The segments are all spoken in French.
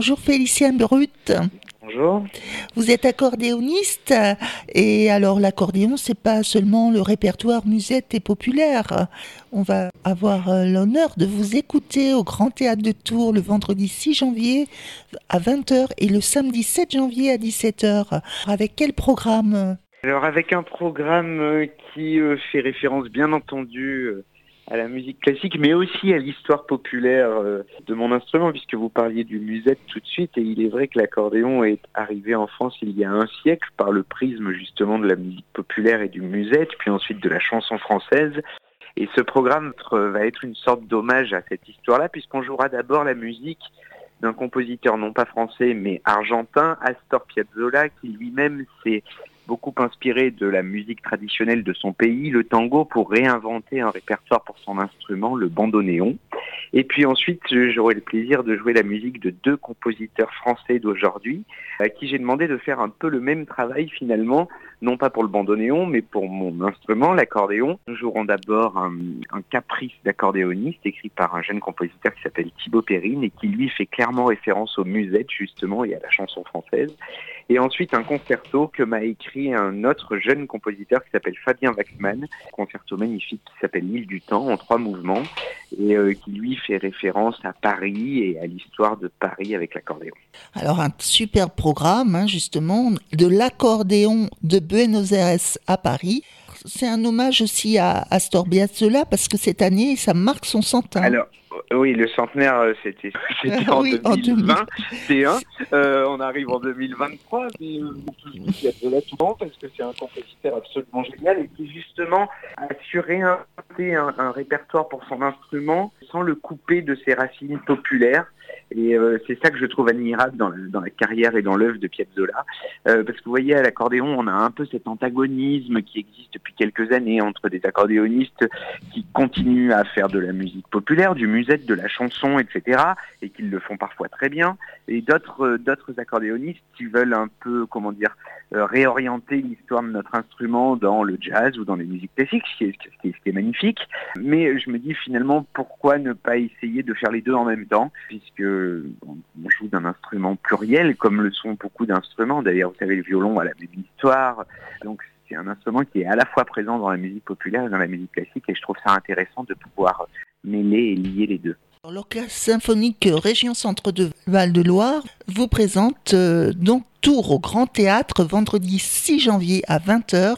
Bonjour Félicien Brut. Bonjour. Vous êtes accordéoniste et alors l'accordéon c'est pas seulement le répertoire musette et populaire. On va avoir euh, l'honneur de vous écouter au Grand Théâtre de Tours le vendredi 6 janvier à 20h et le samedi 7 janvier à 17h. Avec quel programme? Alors avec un programme euh, qui euh, fait référence bien entendu à la musique classique, mais aussi à l'histoire populaire euh, de mon instrument, puisque vous parliez du musette tout de suite, et il est vrai que l'accordéon est arrivé en France il y a un siècle par le prisme justement de la musique populaire et du musette, puis ensuite de la chanson française. Et ce programme va être une sorte d'hommage à cette histoire-là, puisqu'on jouera d'abord la musique d'un compositeur non pas français mais argentin, Astor Piazzolla, qui lui-même s'est beaucoup inspiré de la musique traditionnelle de son pays, le tango, pour réinventer un répertoire pour son instrument, le bandoneon. Et puis ensuite, j'aurai le plaisir de jouer la musique de deux compositeurs français d'aujourd'hui, à qui j'ai demandé de faire un peu le même travail finalement, non pas pour le bandoneon, mais pour mon instrument, l'accordéon. Nous jouerons d'abord un, caprice d'accordéoniste écrit par un jeune compositeur qui s'appelle Thibaut Perrine et qui lui fait clairement référence aux musettes justement et à la chanson française. Et ensuite un concerto que m'a écrit un autre jeune compositeur qui s'appelle Fabien Waxman, un concerto magnifique qui s'appelle L'île du temps en trois mouvements et euh, qui lui fait référence à Paris et à l'histoire de Paris avec l'accordéon. Alors un super programme hein, justement de l'accordéon de Buenos Aires à Paris. C'est un hommage aussi à Astor Piazzolla parce que cette année ça marque son centenaire. Oui, le centenaire, euh, c'était en, 2020. Euh, on arrive en 2023, mais euh, il y a de là tout le temps parce que c'est un compositeur absolument génial et qui justement a su réinventer un répertoire pour son instrument sans le couper de ses racines populaires. Et euh, c'est ça que je trouve admirable dans, la carrière et dans l'œuvre de Piazzolla. Euh, parce que vous voyez, à l'accordéon, on a un peu cet antagonisme qui existe depuis quelques années entre des accordéonistes qui continuent à faire de la musique populaire, du musette, de la chanson, etc. et qui le font parfois très bien. Et d'autres euh, d'autres accordéonistes qui veulent un peu, comment dire, réorienter l'histoire de notre instrument dans le jazz ou dans les musiques classiques, ce qui est, magnifique. Mais je me dis finalement, pourquoi ne pas essayer de faire les deux en même temps, on joue d'un instrument pluriel, comme le sont beaucoup d'instruments. D'ailleurs, vous savez, le violon a la même histoire. Donc, c'est un instrument qui est à la fois présent dans la musique populaire et dans la musique classique, et je trouve ça intéressant de pouvoir mêler et lier les deux. L'Orchestre symphonique Région Centre de Val-de-Loire vous présente euh, donc Tour au Grand Théâtre vendredi 6 janvier à 20h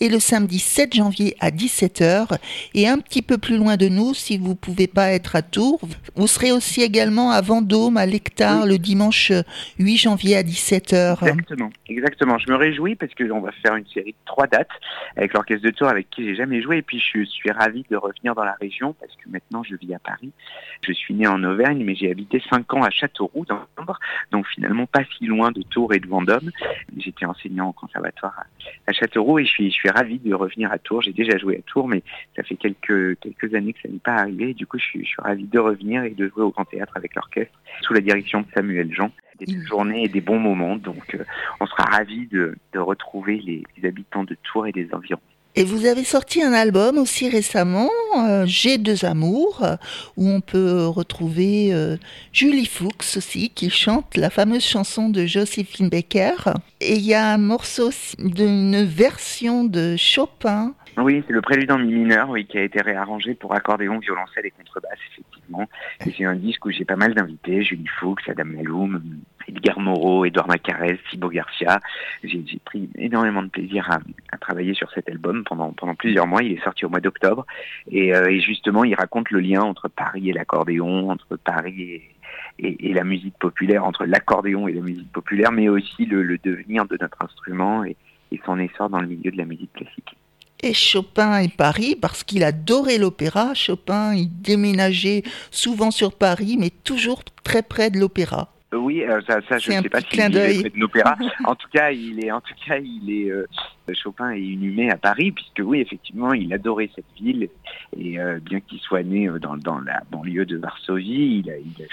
et le samedi 7 janvier à 17h. Et un petit peu plus loin de nous, si vous ne pouvez pas être à Tours, vous serez aussi également à Vendôme, à l'Hectare, le dimanche 8 janvier à 17h. Exactement, exactement. Je me réjouis parce qu'on va faire une série de trois dates avec l'Orchestre de Tours avec qui j'ai jamais joué. Et puis je suis ravi de revenir dans la région parce que maintenant je vis à Paris. Je suis né en Auvergne, mais j'ai habité 5 ans à Châteauroux dans l'Ombre, donc finalement pas si loin de Tours et de Vendôme. J'étais enseignant au conservatoire à, Châteauroux et je suis, je suis ravi de revenir à Tours. J'ai déjà joué à Tours, mais ça fait quelques, quelques années que ça n'est pas arrivé. du coup, je suis, je suis ravi de revenir et de jouer au Grand Théâtre avec l'orchestre sous la direction de Samuel Jean. Des mmh. journées et des bons moments. Donc, euh, on sera ravis de, de retrouver les, les habitants de Tours et des environs. Et vous avez sorti un album aussi récemment, euh, J'ai deux amours, où on peut retrouver euh, Julie Fuchs aussi, qui chante la fameuse chanson de Josephine Baker. Et il y a un morceau d'une version de Chopin. Oui, c'est le prélude en mi mineur, oui, qui a été réarrangé pour accordéon, violoncelle et contrebasse, effectivement. Et c'est un disque où j'ai pas mal d'invités, Julie Fuchs, Adam Maloum, Edgar Moreau, Edouard Macarès, Thibaut Garcia. J'ai pris énormément de plaisir à, travailler sur cet album pendant, plusieurs mois. Il est sorti au mois d'octobre. Et, euh, justement, il raconte le lien entre Paris et l'accordéon, entre Paris et, la musique populaire, entre l'accordéon et la musique populaire, mais aussi le, devenir de notre instrument et, et son essor dans le milieu de la musique classique. Et Chopin et Paris, parce qu'il adorait l'opéra. Chopin, il déménageait souvent sur Paris, mais toujours très près de l'opéra. Oui, euh, ça, ça je ne sais pas s'il est près de l'opéra. en tout cas, il est, en tout cas, il est. Euh, Chopin est inhumé à Paris, puisque oui, effectivement, il adorait cette ville. Et euh, bien qu'il soit né dans, dans, la banlieue de Varsovie, il a, il, a,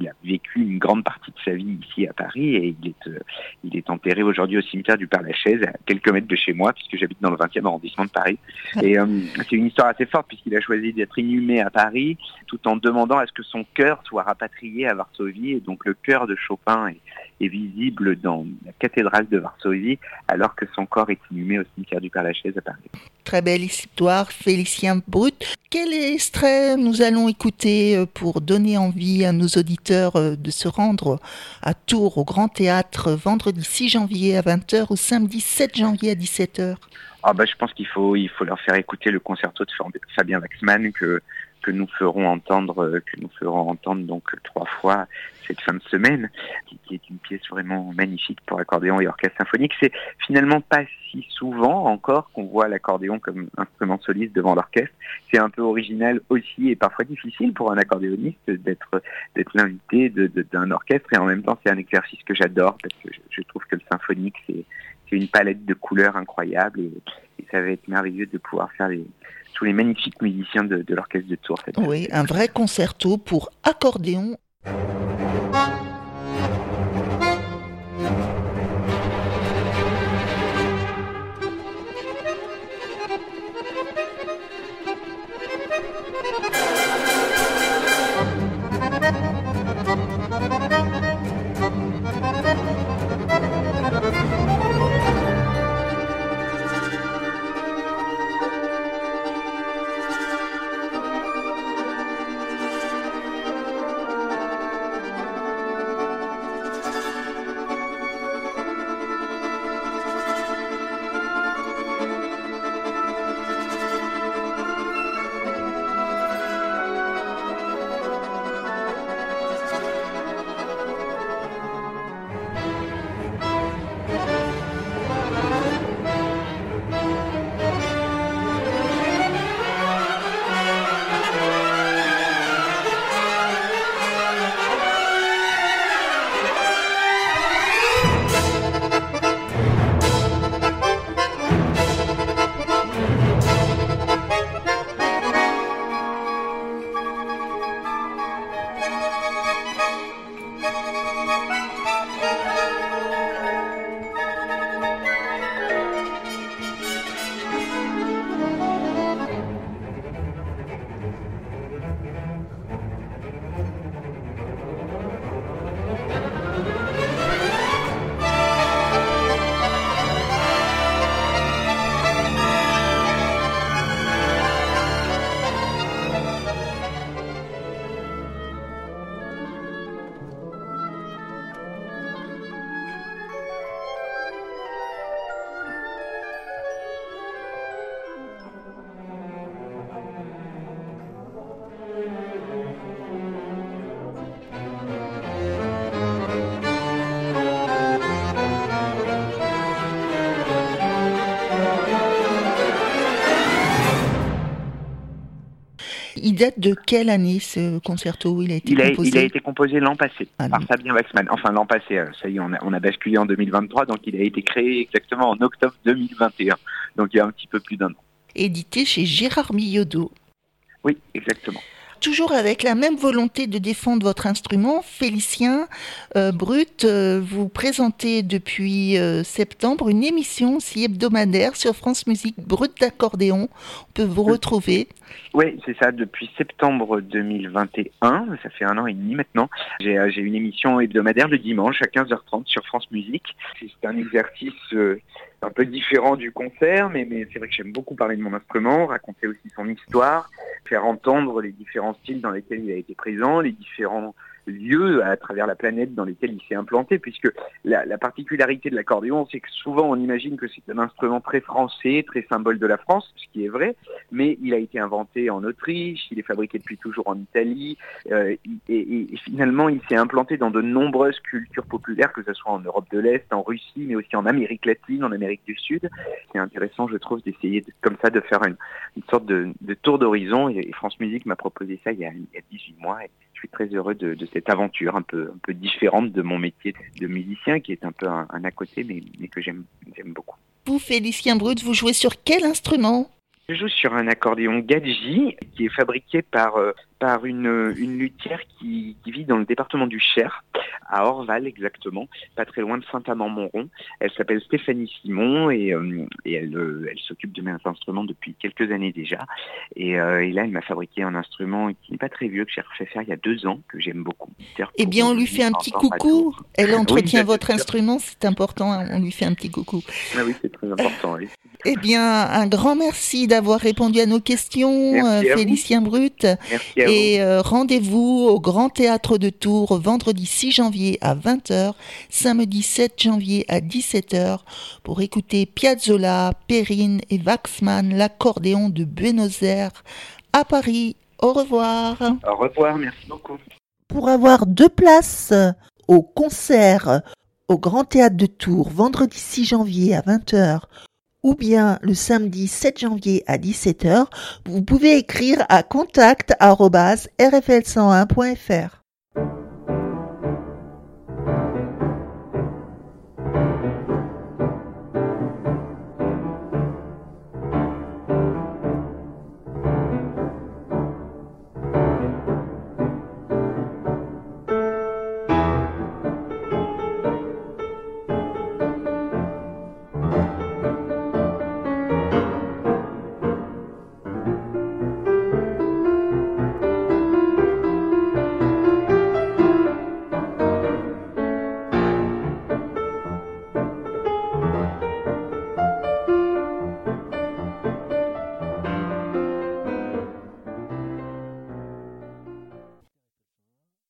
il a, vécu une grande partie de sa vie ici à Paris. Et il est, il est enterré aujourd'hui au cimetière du Père-Lachaise, à quelques mètres de chez moi, puisque j'habite dans le 20e arrondissement de Paris. Et c'est une histoire assez forte, puisqu'il a choisi d'être inhumé à Paris, tout en demandant à ce que son cœur soit rapatrié à Varsovie. Et donc le cœur de Chopin est, visible dans la cathédrale de Varsovie, alors que son corps est inhumé au cimetière du Père-Lachaise à Paris. Très belle histoire, Félicien Brut. Quel extrait nous allons écouter euh, pour donner envie à nos auditeurs euh, de se rendre à Tours au Grand Théâtre vendredi 6 janvier à 20h ou samedi 7 janvier à 17h ah bah, je pense qu'il faut, il faut leur faire écouter le concerto de Fabien Waxman que que nous ferons entendre, euh, que nous ferons entendre donc trois fois cette fin de semaine, qui, est une pièce vraiment magnifique pour accordéon et orchestre symphonique. C'est finalement pas si souvent encore qu'on voit l'accordéon comme instrument soliste devant l'orchestre. C'est un peu original aussi et parfois difficile pour un accordéoniste d'être d'être l'invité d'un orchestre et en même temps c'est un exercice que j'adore parce que je, trouve que le symphonique c'est une palette de couleurs incroyable et, et ça va être merveilleux de pouvoir faire les tous les magnifiques musiciens de, l'orchestre de Tours. Oui, un vrai concerto pour accordéon. Il date de quelle année ce concerto il a été composé Il a été composé l'an passé ah, par Fabien Waxman. Enfin l'an passé, euh, ça y est, on a, on a, basculé en 2023, donc il a été créé exactement en octobre 2021, donc il y a un petit peu plus d'un an. Édité chez Gérard Millodot. Oui, exactement toujours avec la même volonté de défendre votre instrument, Félicien euh, Brut, euh, vous présentez depuis euh, septembre une émission si hebdomadaire sur France Musique Brut d'accordéon. On peut vous retrouver. Oui, c'est ça, depuis septembre 2021, ça fait un an et demi maintenant. J'ai une émission hebdomadaire le dimanche à 15h30 sur France Musique. C'est un exercice un peu différent du concert, mais, mais c'est vrai que j'aime beaucoup parler de mon instrument, raconter aussi son histoire, faire entendre les différents styles dans lesquels il a été présent, les différents lieux à travers la planète dans lesquels il s'est implanté, puisque la, particularité de l'accordéon, c'est que souvent on imagine que c'est un instrument très français, très symbole de la France, ce qui est vrai, mais il a été inventé en Autriche, il est fabriqué depuis toujours en Italie, euh, et, finalement il s'est implanté dans de nombreuses cultures populaires, que ce soit en Europe de l'Est, en Russie, mais aussi en Amérique latine, en Amérique du Sud. C'est intéressant, je trouve, d'essayer comme ça de faire une, sorte de, tour d'horizon, et, France Musique m'a proposé ça il y a, il y a 18 mois. Et, suis très heureux de, cette aventure un peu, un peu différente de mon métier de musicien, qui est un peu un, à côté, mais, mais que j'aime beaucoup. Vous, Félicien Brut, vous jouez sur quel instrument? Je joue sur un accordéon Gadji qui est fabriqué par, euh, par une, une luthière qui, vit dans le département du Cher, à Orval exactement, pas très loin de Saint-Amand-Montrond. Elle s'appelle Stéphanie Simon et, euh, elle, euh, elle s'occupe de mes instruments depuis quelques années déjà. Et, euh, et là, elle m'a fabriqué un instrument qui n'est pas très vieux, que j'ai refait faire il y a deux ans, que j'aime beaucoup. Eh bien, on lui fait un petit coucou. Elle entretient votre instrument, c'est important, hein, on lui fait un petit coucou. Ah oui, c'est très important. Oui. Eh bien, un grand merci d'avoir répondu à nos questions, Félicien Brut. Merci et rendez-vous au Grand Théâtre de Tours vendredi 6 janvier à 20h, samedi 7 janvier à 17h pour écouter Piazzolla, Perrine et Waxman, l'accordéon de Buenos Aires à Paris. Au revoir. Au revoir, merci beaucoup. Pour avoir deux places au concert au Grand Théâtre de Tours vendredi 6 janvier à 20h ou bien le samedi 7 janvier à 17h, vous pouvez écrire à contact@rfl101.fr.